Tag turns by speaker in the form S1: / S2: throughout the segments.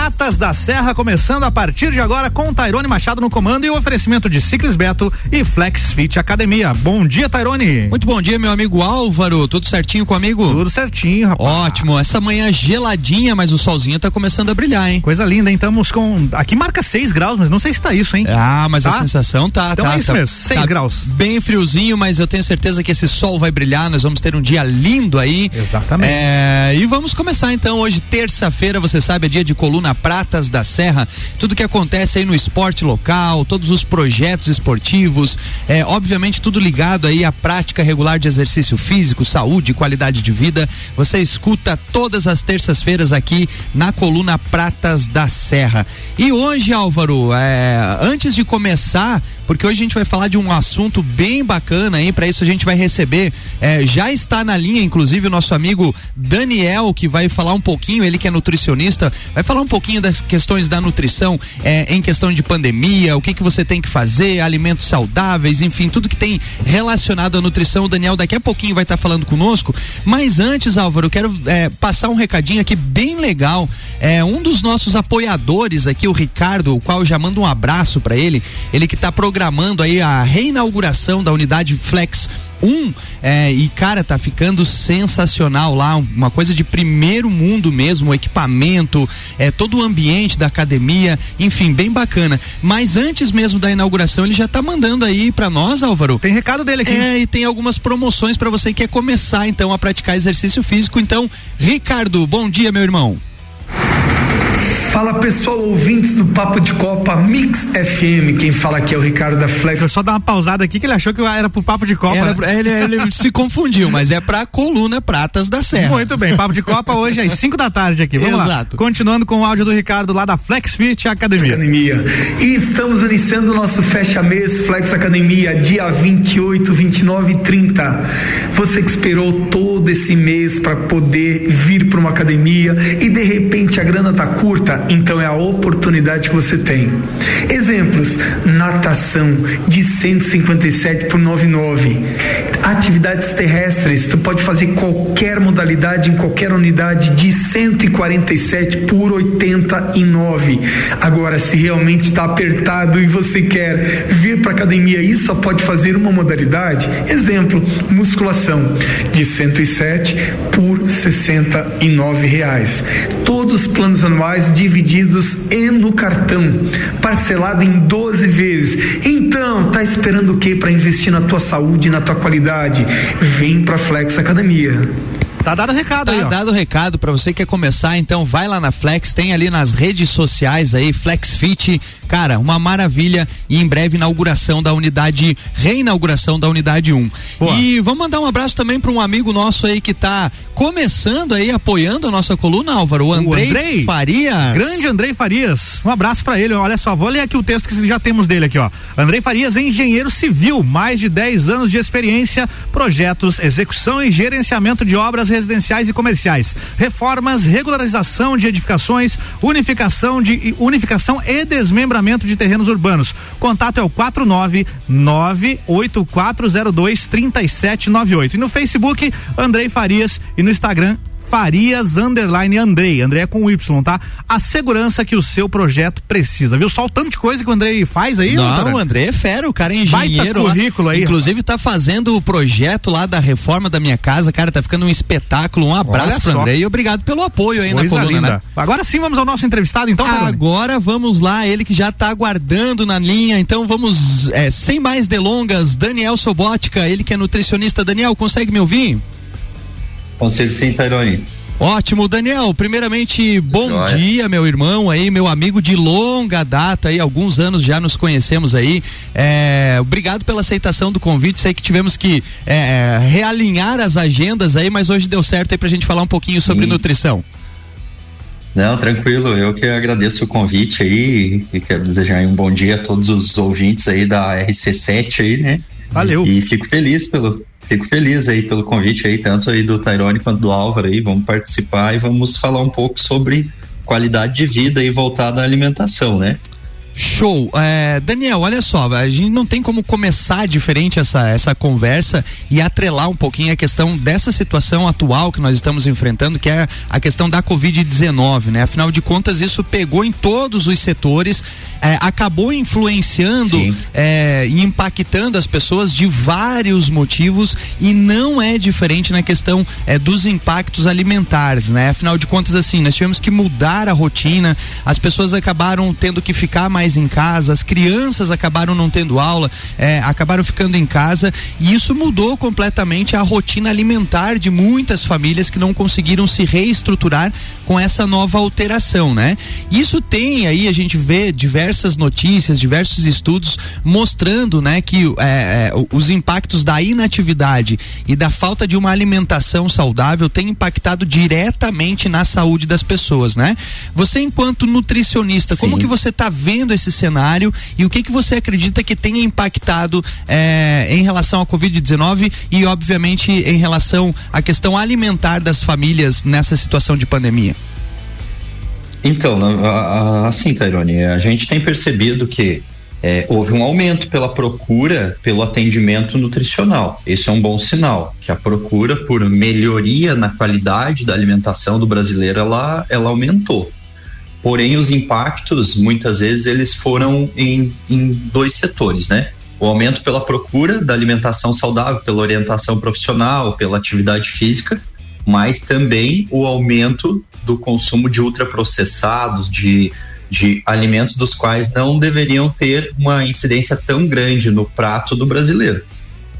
S1: Pratas da Serra começando a partir de agora com Tairone Machado no comando e o oferecimento de Ciclis Beto e Flex Fit Academia. Bom dia, Tairone.
S2: Muito bom dia, meu amigo Álvaro. Tudo certinho comigo?
S1: Tudo certinho, rapaz.
S2: Ótimo. Essa manhã geladinha, mas o solzinho tá começando a brilhar, hein?
S1: Coisa linda, hein? Estamos com. Aqui marca 6 graus, mas não sei se tá isso, hein?
S2: Ah, mas tá? a sensação tá.
S1: Então
S2: tá,
S1: é isso
S2: tá,
S1: mesmo, 6
S2: tá
S1: graus.
S2: Bem friozinho, mas eu tenho certeza que esse sol vai brilhar. Nós vamos ter um dia lindo aí.
S1: Exatamente.
S2: É, e vamos começar então hoje, terça-feira, você sabe, é dia de coluna Pratas da Serra, tudo que acontece aí no esporte local, todos os projetos esportivos, é, obviamente tudo ligado aí à prática regular de exercício físico, saúde, qualidade de vida. Você escuta todas as terças-feiras aqui na coluna Pratas da Serra. E hoje, Álvaro, é, antes de começar, porque hoje a gente vai falar de um assunto bem bacana, hein? Para isso a gente vai receber, é, já está na linha, inclusive, o nosso amigo Daniel, que vai falar um pouquinho, ele que é nutricionista, vai falar um pouquinho das questões da nutrição é, em questão de pandemia, o que que você tem que fazer, alimentos saudáveis, enfim, tudo que tem relacionado à nutrição. O Daniel daqui a pouquinho vai estar tá falando conosco. Mas antes, Álvaro, eu quero é, passar um recadinho aqui bem legal. É um dos nossos apoiadores aqui, o Ricardo, o qual já mando um abraço para ele. Ele que está programando aí a reinauguração da unidade Flex um é, e cara tá ficando sensacional lá uma coisa de primeiro mundo mesmo o equipamento é todo o ambiente da academia enfim bem bacana. Mas antes mesmo da inauguração ele já tá mandando aí para nós Álvaro.
S1: Tem recado dele aqui.
S2: É e tem algumas promoções para você que quer começar então a praticar exercício físico. Então Ricardo bom dia meu irmão
S3: Fala pessoal, ouvintes do Papo de Copa Mix FM. Quem fala aqui é o Ricardo da Flex.
S1: Deixa eu só dar uma pausada aqui que ele achou que era pro Papo de Copa.
S2: Era, né? ele, ele se confundiu, mas é pra coluna Pratas da Serra.
S1: Muito bem, Papo de Copa hoje às 5 da tarde aqui. Vamos Exato. lá. Continuando com o áudio do Ricardo lá da Flex Fit Academia.
S3: Academia. E estamos iniciando o nosso fecha mês Flex Academia, dia 28, 29 e 30. Você que esperou todo esse mês para poder vir para uma academia e de repente a grana tá curta, então é a oportunidade que você tem. Exemplos: natação de 157 por 99. Atividades terrestres, tu pode fazer qualquer modalidade em qualquer unidade de 147 por 89. Agora, se realmente está apertado e você quer vir para academia e só pode fazer uma modalidade, exemplo, musculação de 107 por 69 reais. Todos os planos anuais divididos e no cartão, parcelado em 12 vezes. Então, tá esperando o que para investir na tua saúde, na tua qualidade? Vem para Flex Academia.
S1: Tá dado o recado
S2: tá
S1: aí, ó.
S2: dado o recado para você que quer começar, então vai lá na Flex, tem ali nas redes sociais aí, Flex Fit, cara, uma maravilha e em breve inauguração da unidade, reinauguração da unidade 1. Boa. E vamos mandar um abraço também para um amigo nosso aí que tá começando aí, apoiando a nossa coluna, Álvaro, o Andrei, o Andrei Farias.
S1: Grande Andrei Farias, um abraço para ele, olha só, vou ler aqui o texto que já temos dele aqui, ó. Andrei Farias é engenheiro civil, mais de 10 anos de experiência, projetos, execução e gerenciamento de obras residenciais e comerciais, reformas, regularização de edificações, unificação de unificação e desmembramento de terrenos urbanos. Contato é o 4998402 3798. E no Facebook, Andrei Farias e no Instagram Farias Underline Andrei. André é com Y, tá? A segurança que o seu projeto precisa. Viu só o tanto de coisa que o Andrei faz aí?
S2: Não, o André é fera, o cara é engenheiro.
S1: Baita currículo
S2: lá,
S1: aí.
S2: Inclusive tá fazendo o projeto lá da reforma da minha casa, cara, tá ficando um espetáculo. Um abraço Olha pro André e obrigado pelo apoio aí coisa na coluna, linda. Né?
S1: Agora sim vamos ao nosso entrevistado, então.
S2: Agora vamos lá, ele que já tá aguardando na linha, então vamos, é, sem mais delongas, Daniel Sobótica, ele que é nutricionista. Daniel, consegue me ouvir?
S4: Consigo sim, Tairone.
S2: Ótimo, Daniel. Primeiramente, bom Joia. dia, meu irmão aí, meu amigo de longa data aí, alguns anos já nos conhecemos aí. É, obrigado pela aceitação do convite. Sei que tivemos que é, realinhar as agendas aí, mas hoje deu certo aí pra gente falar um pouquinho sobre Sim. nutrição.
S4: Não, tranquilo. Eu que agradeço o convite aí e quero desejar um bom dia a todos os ouvintes aí da RC7 aí, né?
S1: Valeu.
S4: E fico feliz pelo, fico feliz aí pelo convite aí, tanto aí do Tairone quanto do Álvaro aí, vamos participar e vamos falar um pouco sobre qualidade de vida e voltada à alimentação, né?
S2: Show. É, Daniel, olha só, a gente não tem como começar diferente essa, essa conversa e atrelar um pouquinho a questão dessa situação atual que nós estamos enfrentando, que é a questão da Covid-19, né? Afinal de contas, isso pegou em todos os setores, é, acabou influenciando é, e impactando as pessoas de vários motivos e não é diferente na questão é, dos impactos alimentares, né? Afinal de contas, assim, nós tivemos que mudar a rotina, as pessoas acabaram tendo que ficar mais mais em casa, as crianças acabaram não tendo aula, é, acabaram ficando em casa e isso mudou completamente a rotina alimentar de muitas famílias que não conseguiram se reestruturar com essa nova alteração, né? Isso tem aí, a gente vê diversas notícias, diversos estudos mostrando, né, que é, é, os impactos da inatividade e da falta de uma alimentação saudável tem impactado diretamente na saúde das pessoas, né? Você enquanto nutricionista, Sim. como que você está vendo vendo esse cenário e o que que você acredita que tenha impactado é, em relação à Covid-19 e, obviamente, em relação à questão alimentar das famílias nessa situação de pandemia?
S4: Então, assim, Tairone, a gente tem percebido que é, houve um aumento pela procura pelo atendimento nutricional. Isso é um bom sinal, que a procura por melhoria na qualidade da alimentação do brasileiro ela, ela aumentou. Porém, os impactos, muitas vezes, eles foram em, em dois setores, né? O aumento pela procura da alimentação saudável, pela orientação profissional, pela atividade física, mas também o aumento do consumo de ultraprocessados, de, de alimentos dos quais não deveriam ter uma incidência tão grande no prato do brasileiro.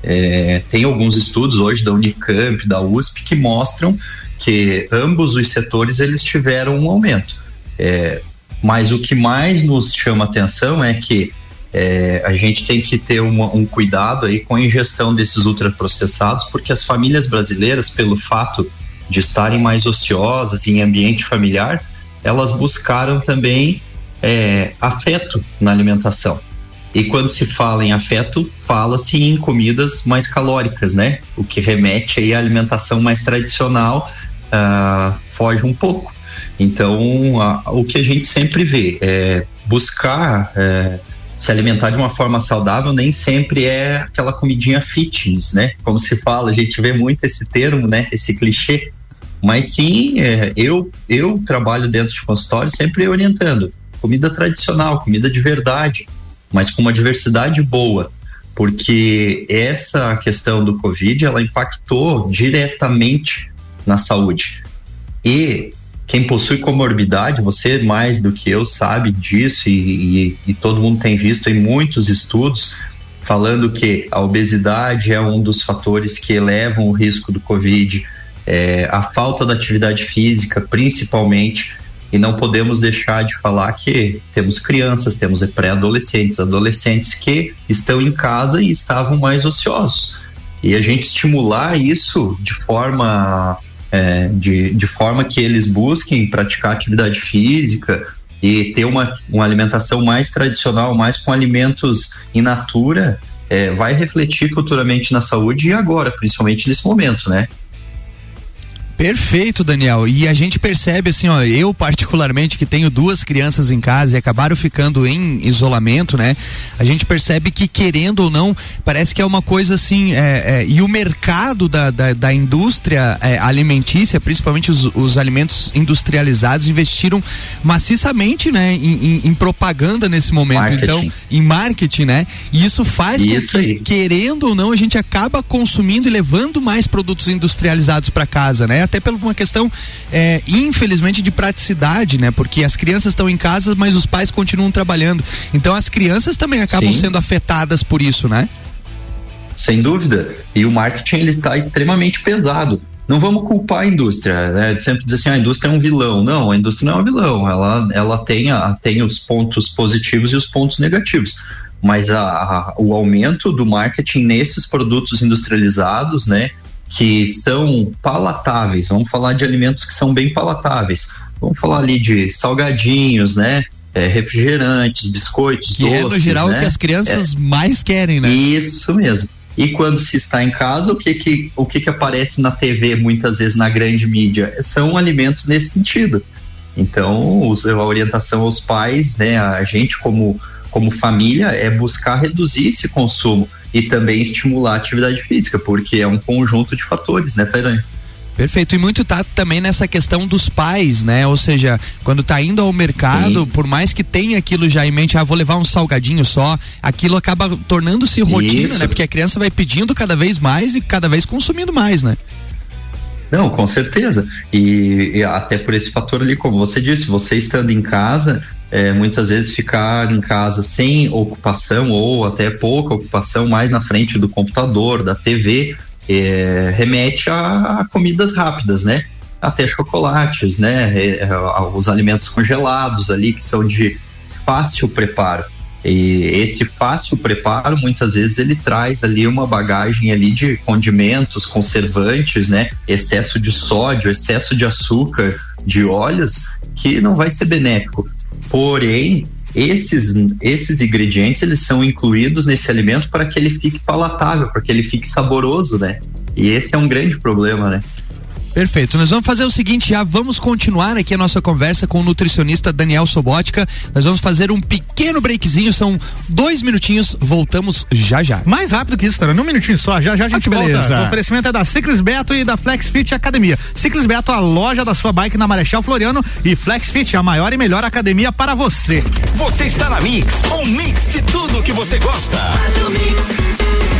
S4: É, tem alguns estudos hoje da Unicamp, da USP, que mostram que ambos os setores eles tiveram um aumento. É, mas o que mais nos chama atenção é que é, a gente tem que ter uma, um cuidado aí com a ingestão desses ultraprocessados, porque as famílias brasileiras, pelo fato de estarem mais ociosas em ambiente familiar, elas buscaram também é, afeto na alimentação. E quando se fala em afeto, fala-se em comidas mais calóricas, né? O que remete aí à alimentação mais tradicional, uh, foge um pouco. Então, a, o que a gente sempre vê é buscar é, se alimentar de uma forma saudável nem sempre é aquela comidinha fitness, né? Como se fala, a gente vê muito esse termo, né? Esse clichê. Mas sim, é, eu, eu trabalho dentro de consultório sempre orientando comida tradicional, comida de verdade, mas com uma diversidade boa, porque essa questão do Covid ela impactou diretamente na saúde. E quem possui comorbidade, você mais do que eu sabe disso e, e, e todo mundo tem visto em muitos estudos falando que a obesidade é um dos fatores que elevam o risco do Covid, é, a falta da atividade física, principalmente, e não podemos deixar de falar que temos crianças, temos pré-adolescentes, adolescentes que estão em casa e estavam mais ociosos. E a gente estimular isso de forma é, de, de forma que eles busquem praticar atividade física e ter uma, uma alimentação mais tradicional, mais com alimentos in natura, é, vai refletir futuramente na saúde e agora, principalmente nesse momento, né?
S2: Perfeito, Daniel. E a gente percebe assim, ó, eu particularmente que tenho duas crianças em casa e acabaram ficando em isolamento, né? A gente percebe que querendo ou não, parece que é uma coisa assim, é, é, e o mercado da, da, da indústria é, alimentícia, principalmente os, os, alimentos industrializados, investiram maciçamente, né, em, em, em propaganda nesse momento. Marketing. Então, em marketing, né? E isso faz isso com que, aí. querendo ou não, a gente acaba consumindo e levando mais produtos industrializados para casa, né? Até por uma questão, é, infelizmente, de praticidade, né? Porque as crianças estão em casa, mas os pais continuam trabalhando. Então as crianças também acabam Sim. sendo afetadas por isso, né?
S4: Sem dúvida. E o marketing ele está extremamente pesado. Não vamos culpar a indústria, né? Sempre dizer assim, ah, a indústria é um vilão. Não, a indústria não é um vilão. Ela, ela tem, a, tem os pontos positivos e os pontos negativos mas a, a, o aumento do marketing nesses produtos industrializados, né, que são palatáveis. Vamos falar de alimentos que são bem palatáveis. Vamos falar ali de salgadinhos, né? É, refrigerantes, biscoitos,
S2: que
S4: doces.
S2: é no geral
S4: né?
S2: o que as crianças é. mais querem, né?
S4: Isso mesmo. E quando se está em casa, o que que, o que que aparece na TV muitas vezes na grande mídia? São alimentos nesse sentido. Então, a orientação aos pais, né, a gente como, como família, é buscar reduzir esse consumo e também estimular a atividade física, porque é um conjunto de fatores, né, Tairane?
S2: Perfeito. E muito tá também nessa questão dos pais, né? Ou seja, quando tá indo ao mercado, Sim. por mais que tenha aquilo já em mente, ah, vou levar um salgadinho só, aquilo acaba tornando-se rotina, Isso. né? Porque a criança vai pedindo cada vez mais e cada vez consumindo mais, né?
S4: Não, com certeza. E, e, até por esse fator ali, como você disse, você estando em casa, é, muitas vezes ficar em casa sem ocupação ou até pouca ocupação mais na frente do computador, da TV, é, remete a, a, comidas rápidas, né? Até chocolates, né? É, é os alimentos congelados ali que são de fácil preparo. E esse fácil preparo, muitas vezes, ele traz ali uma bagagem ali de condimentos, conservantes, né? Excesso de sódio, excesso de açúcar, de óleos, que não vai ser benéfico. Porém, esses, esses ingredientes eles são incluídos nesse alimento para que ele fique palatável, para que ele fique saboroso, né? E esse é um grande problema, né?
S2: Perfeito. Nós vamos fazer o seguinte, já vamos continuar aqui a nossa conversa com o nutricionista Daniel Sobotka. Nós vamos fazer um pequeno breakzinho, são dois minutinhos, voltamos já já.
S1: Mais rápido que isso, cara. Num minutinho só, já já a gente ah, volta. Beleza. O oferecimento é da Ciclis Beto e da Flex Fit Academia. Ciclis Beto, a loja da sua bike na Marechal Floriano e Flex Fit, a maior e melhor academia para você.
S5: Você está na Mix, um mix de tudo que você gosta. Faz o mix.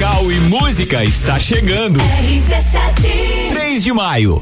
S5: e música está chegando. RC7 3 de maio.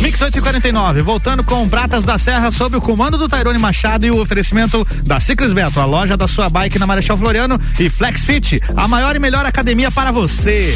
S1: Mix 849, voltando com Pratas da Serra sob o comando do Tairone Machado e o oferecimento da Ciclis Beto, a loja da sua bike na Marechal Floriano e FlexFit, a maior e melhor academia para você.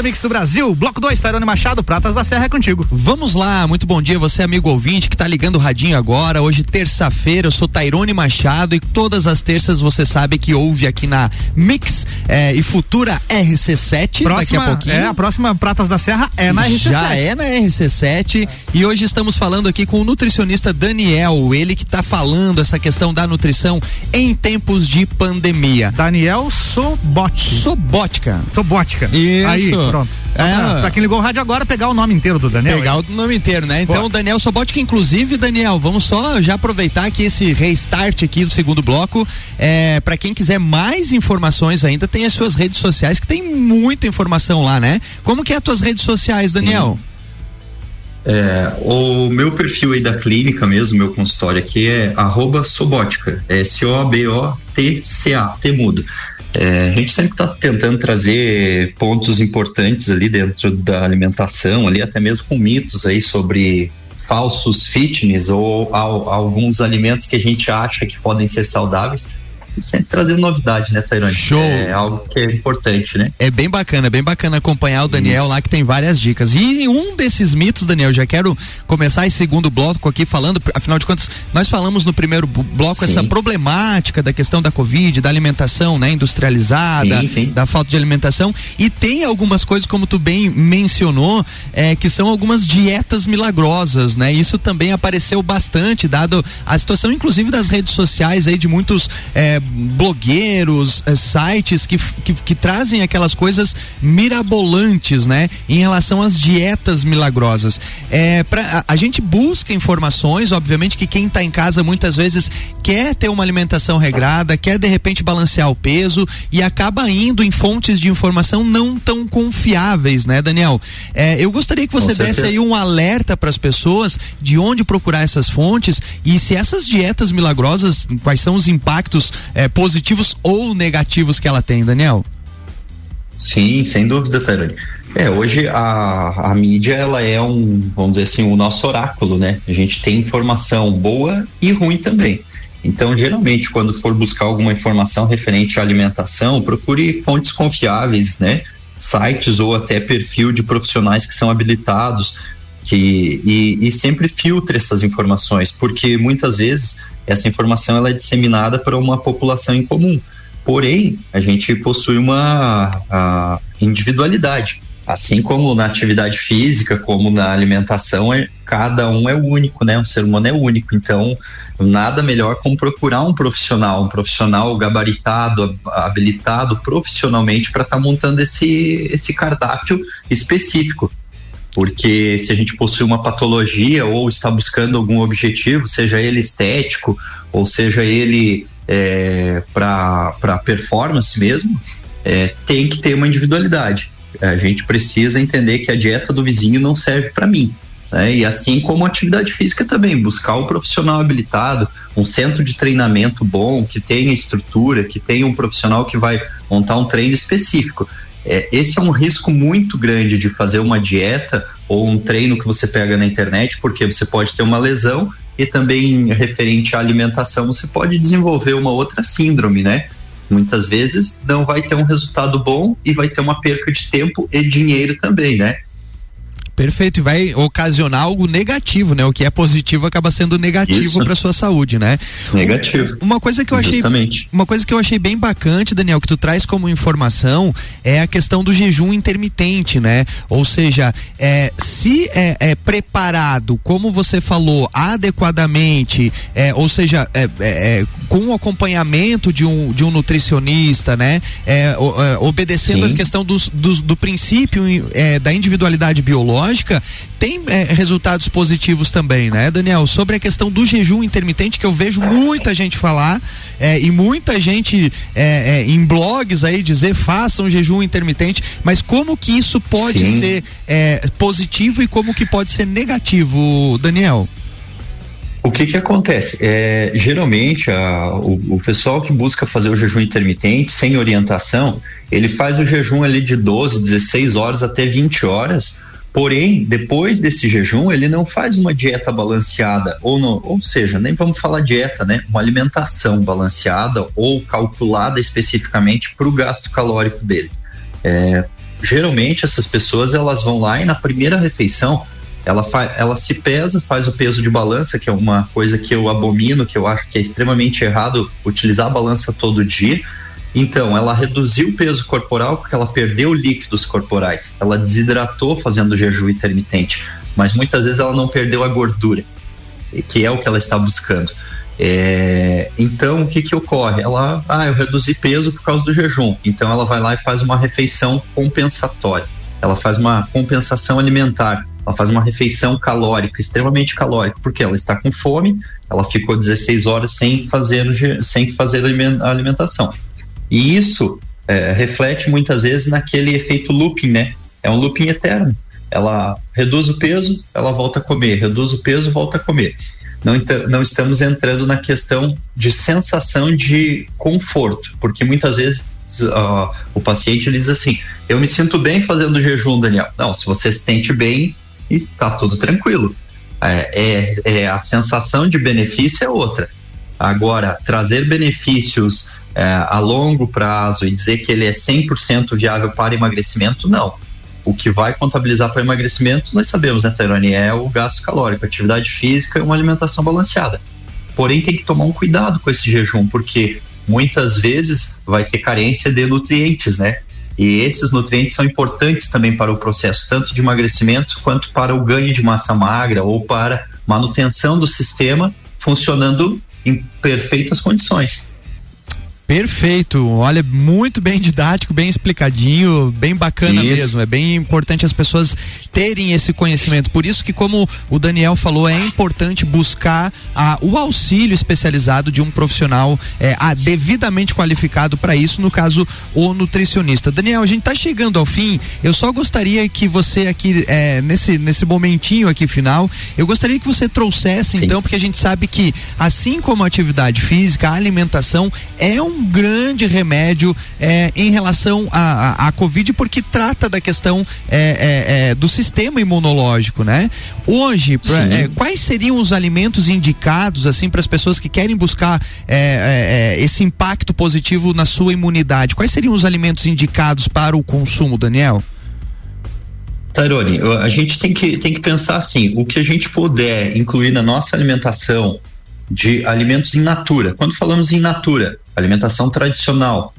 S1: Melhor mix do Brasil. Bloco 2, Tairone Machado, Pratas da Serra é contigo.
S2: Vamos lá, muito bom dia, você amigo ouvinte que tá ligando o radinho agora. Hoje, terça-feira, eu sou Tairone Machado e todas as terças você sabe que ouve aqui na Mix eh, e futura RC7 próxima, daqui a pouquinho.
S1: É, a próxima Pratas da Serra é na RC7.
S2: Já é na RC7 e hoje estamos falando aqui com o nutricionista Daniel, ele que tá falando essa questão da nutrição em tempos de pandemia.
S1: Daniel Sobot.
S2: Sobotka.
S1: Sobotka.
S2: Isso. Aí,
S1: Pronto. É. Pra, pra, quem ligou o rádio agora, pegar o nome inteiro do Daniel.
S2: Pegar aí. o nome inteiro, né? Então, Pô. Daniel Sobote, que inclusive, Daniel, vamos só já aproveitar aqui esse restart aqui do segundo bloco. É, para quem quiser mais informações ainda, tem as suas redes sociais, que tem muita informação lá, né? Como que é as tuas redes sociais, Daniel? Sim.
S4: É, o meu perfil aí da clínica mesmo, meu consultório aqui é arroba sobótica, é S-O-B-O-T-C-A, T mudo. É, a gente sempre está tentando trazer pontos importantes ali dentro da alimentação, ali até mesmo com mitos aí sobre falsos fitness ou alguns alimentos que a gente acha que podem ser saudáveis sempre trazendo novidade, né, Tairone?
S2: Show!
S4: É algo que é importante, né?
S2: É bem bacana, é bem bacana acompanhar o Daniel Isso. lá que tem várias dicas. E um desses mitos, Daniel, já quero começar esse segundo bloco aqui falando, afinal de contas, nós falamos no primeiro bloco sim. essa problemática da questão da Covid, da alimentação, né, industrializada, sim, sim. da falta de alimentação e tem algumas coisas, como tu bem mencionou, é, que são algumas dietas milagrosas, né? Isso também apareceu bastante, dado a situação, inclusive, das redes sociais aí de muitos é, blogueiros, é, sites que, que, que, trazem aquelas coisas mirabolantes, né? Em relação às dietas milagrosas. É, pra, a, a gente busca informações, obviamente que quem está em casa muitas vezes quer ter uma alimentação regrada, quer de repente balancear o peso e acaba indo em fontes de informação não tão confiáveis, né, Daniel? É, eu gostaria que você desse aí um alerta para as pessoas de onde procurar essas fontes e se essas dietas milagrosas, quais são os impactos é, positivos ou negativos que ela tem, Daniel?
S4: Sim, sem dúvida, Tarani. É, hoje a, a mídia ela é um, vamos dizer assim, o nosso oráculo, né? A gente tem informação boa e ruim também. Então, geralmente, quando for buscar alguma informação referente à alimentação, procure fontes confiáveis, né? Sites ou até perfil de profissionais que são habilitados que, e, e sempre filtre essas informações, porque muitas vezes essa informação ela é disseminada para uma população em comum. Porém, a gente possui uma individualidade. Assim como na atividade física, como na alimentação, é, cada um é único, né? O ser humano é único. Então, nada melhor como procurar um profissional, um profissional gabaritado, habilitado profissionalmente para estar tá montando esse, esse cardápio específico. Porque se a gente possui uma patologia ou está buscando algum objetivo, seja ele estético ou seja ele é, para performance mesmo, é, tem que ter uma individualidade. A gente precisa entender que a dieta do vizinho não serve para mim. Né? E assim como a atividade física também, buscar um profissional habilitado, um centro de treinamento bom, que tenha estrutura, que tenha um profissional que vai montar um treino específico. É, esse é um risco muito grande de fazer uma dieta ou um treino que você pega na internet, porque você pode ter uma lesão e também referente à alimentação você pode desenvolver uma outra síndrome, né? Muitas vezes não vai ter um resultado bom e vai ter uma perca de tempo e dinheiro também, né?
S2: Perfeito, e vai ocasionar algo negativo, né? O que é positivo acaba sendo negativo para sua saúde, né?
S4: Negativo.
S2: Uma coisa que eu achei Justamente. uma coisa que eu achei bem bacante, Daniel, que tu traz como informação é a questão do jejum intermitente, né? Ou seja, é, se é, é preparado, como você falou, adequadamente, é, ou seja, é, é, é com o acompanhamento de um, de um nutricionista, né? É, obedecendo Sim. a questão dos, dos, do princípio da individualidade biológica lógica, tem é, resultados positivos também, né, Daniel? Sobre a questão do jejum intermitente, que eu vejo muita gente falar é, e muita gente é, é em blogs aí dizer façam jejum intermitente, mas como que isso pode Sim. ser é, positivo e como que pode ser negativo, Daniel?
S4: O que que acontece? É, geralmente a, o, o, pessoal que busca fazer o jejum intermitente sem orientação, ele faz o jejum ali de 12, 16 horas até 20 horas Porém, depois desse jejum, ele não faz uma dieta balanceada, ou, não, ou seja, nem vamos falar dieta, né? Uma alimentação balanceada ou calculada especificamente para o gasto calórico dele. É, geralmente, essas pessoas elas vão lá e na primeira refeição ela, ela se pesa, faz o peso de balança, que é uma coisa que eu abomino, que eu acho que é extremamente errado utilizar a balança todo dia então, ela reduziu o peso corporal porque ela perdeu líquidos corporais. Ela desidratou fazendo jejum intermitente, mas muitas vezes ela não perdeu a gordura, que é o que ela está buscando. É, então, o que que ocorre? Ela, ah, eu reduzi peso por causa do jejum. Então, ela vai lá e faz uma refeição compensatória. Ela faz uma compensação alimentar. Ela faz uma refeição calórica, extremamente calórica, porque ela está com fome. Ela ficou 16 horas sem fazer, sem fazer alimentação. E isso é, reflete muitas vezes naquele efeito looping, né? É um looping eterno. Ela reduz o peso, ela volta a comer, reduz o peso, volta a comer. Não, não estamos entrando na questão de sensação de conforto, porque muitas vezes uh, o paciente ele diz assim: Eu me sinto bem fazendo jejum, Daniel. Não, se você se sente bem, está tudo tranquilo. É, é, é, a sensação de benefício é outra. Agora, trazer benefícios é, a longo prazo e dizer que ele é 100% viável para emagrecimento, não. O que vai contabilizar para emagrecimento, nós sabemos, né, Tairone? É o gasto calórico, atividade física e uma alimentação balanceada. Porém, tem que tomar um cuidado com esse jejum, porque muitas vezes vai ter carência de nutrientes, né? E esses nutrientes são importantes também para o processo, tanto de emagrecimento quanto para o ganho de massa magra ou para manutenção do sistema funcionando em perfeitas condições.
S2: Perfeito. Olha, muito bem didático, bem explicadinho, bem bacana isso. mesmo. É bem importante as pessoas terem esse conhecimento. Por isso que, como o Daniel falou, é importante buscar a, o auxílio especializado de um profissional é, a, devidamente qualificado para isso, no caso, o nutricionista. Daniel, a gente está chegando ao fim. Eu só gostaria que você aqui, é, nesse, nesse momentinho aqui final, eu gostaria que você trouxesse, Sim. então, porque a gente sabe que, assim como a atividade física, a alimentação é um grande remédio é, em relação à a, Covid, porque trata da questão é, é, é do sistema imunológico, né? Hoje, pra, é, quais seriam os alimentos indicados, assim, para as pessoas que querem buscar é, esse impacto positivo na sua imunidade? Quais seriam os alimentos indicados para o consumo, Daniel?
S4: Tairone, a gente tem que, tem que pensar assim: o que a gente puder incluir na nossa alimentação de alimentos in natura. Quando falamos em natura, alimentação tradicional,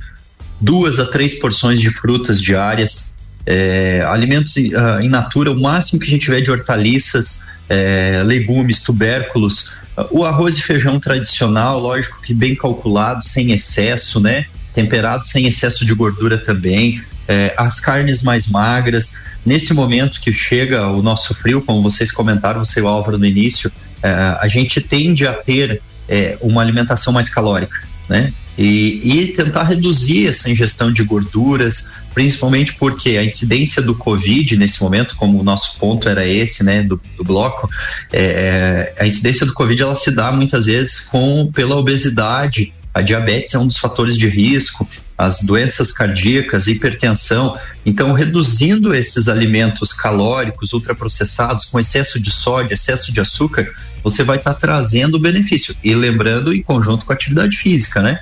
S4: duas a três porções de frutas diárias, é, alimentos uh, in natura, o máximo que a gente tiver de hortaliças, é, legumes, tubérculos, o arroz e feijão tradicional, lógico que bem calculado, sem excesso, né? Temperado sem excesso de gordura também, é, as carnes mais magras. Nesse momento que chega o nosso frio, como vocês comentaram, você e o Álvaro no início, é, a gente tende a ter é, uma alimentação mais calórica, né? E, e, tentar reduzir essa ingestão de gorduras, principalmente porque a incidência do Covid nesse momento, como o nosso ponto era esse, né, do, do bloco, é, a incidência do Covid ela se dá muitas vezes com pela obesidade, a diabetes é um dos fatores de risco, as doenças cardíacas, hipertensão. Então, reduzindo esses alimentos calóricos, ultraprocessados, com excesso de sódio, excesso de açúcar, você vai estar tá trazendo benefício. E lembrando, em conjunto com a atividade física, né?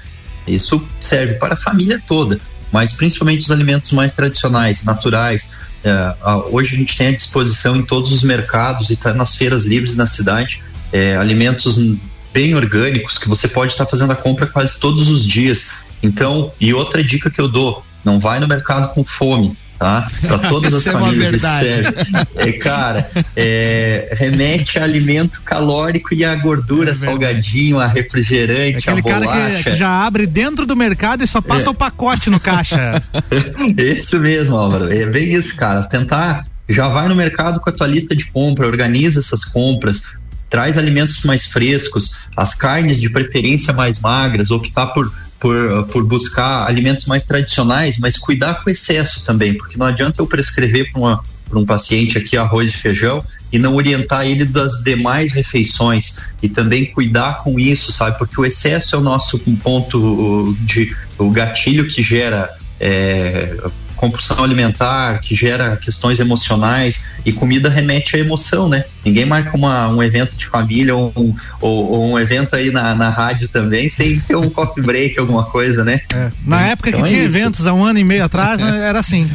S4: Isso serve para a família toda, mas principalmente os alimentos mais tradicionais, naturais. É, hoje a gente tem à disposição em todos os mercados e está nas feiras livres na cidade é, alimentos bem orgânicos que você pode estar fazendo a compra quase todos os dias. Então, e outra dica que eu dou, não vai no mercado com fome, tá? Para todas as é famílias isso serve. É, cara, é, remete a alimento calórico e a gordura, é salgadinho, a refrigerante,
S1: Aquele
S4: a bolacha.
S1: cara que, que, já abre dentro do mercado e só passa é. o pacote no caixa.
S4: isso mesmo, Álvaro. É bem isso, cara. Tentar já vai no mercado com a tua lista de compra, organiza essas compras, traz alimentos mais frescos, as carnes de preferência mais magras, optar por, por, por buscar alimentos mais tradicionais, mas cuidar com excesso também, porque não adianta eu prescrever para um paciente aqui arroz e feijão e não orientar ele das demais refeições e também cuidar com isso, sabe? Porque o excesso é o nosso ponto de o gatilho que gera é, compulsão alimentar, que gera questões emocionais, e comida remete à emoção, né? Ninguém marca uma, um evento de família ou um, ou, ou um evento aí na, na rádio também sem ter um coffee break, alguma coisa, né?
S1: É. Na época então que é tinha isso. eventos há um ano e meio atrás, era assim.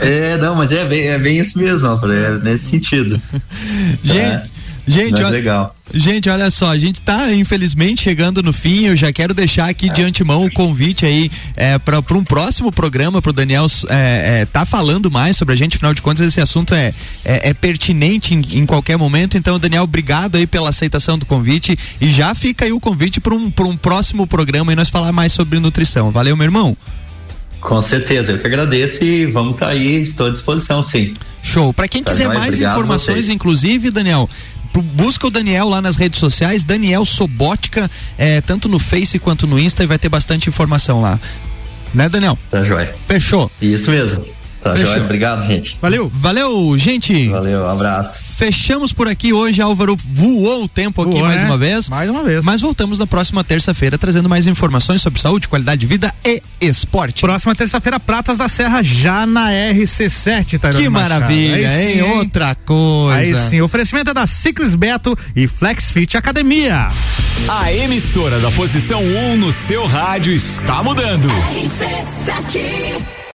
S4: É, é, não, mas é bem, é bem isso mesmo, é nesse sentido.
S2: Gente. É. Gente, olha, legal. Gente, olha só, a gente tá infelizmente chegando no fim. Eu já quero deixar aqui de antemão o convite aí é, para um próximo programa para o Daniel é, é, tá falando mais sobre a gente. Afinal de contas, esse assunto é, é, é pertinente em, em, qualquer momento. Então, Daniel, obrigado aí pela aceitação do convite e já fica aí o convite para um, um próximo programa e nós falar mais sobre nutrição. Valeu, meu irmão.
S4: Com certeza, eu que agradeço e vamos estar tá aí, estou à disposição, sim.
S2: Show. Para quem tá quiser mais informações, inclusive, Daniel, busca o Daniel lá nas redes sociais, Daniel Sobótica, é, tanto no Face quanto no Insta, e vai ter bastante informação lá. Né, Daniel?
S4: Tá joia.
S2: Fechou.
S4: Isso mesmo. Tá joia. Obrigado, gente.
S2: Valeu. Valeu, gente.
S4: Valeu, um abraço.
S2: Fechamos por aqui hoje, Álvaro voou o tempo aqui mais né? uma vez.
S1: Mais uma vez.
S2: Mas voltamos na próxima terça-feira trazendo mais informações sobre saúde, qualidade de vida e esporte.
S1: Próxima terça-feira, Pratas da Serra já na RC7,
S2: Tairone Que maravilha, Aí hein? hein? Outra coisa.
S1: Aí sim, oferecimento é da Ciclis Beto e Flexfit Academia.
S5: A emissora da posição 1 um no seu rádio está mudando. RC7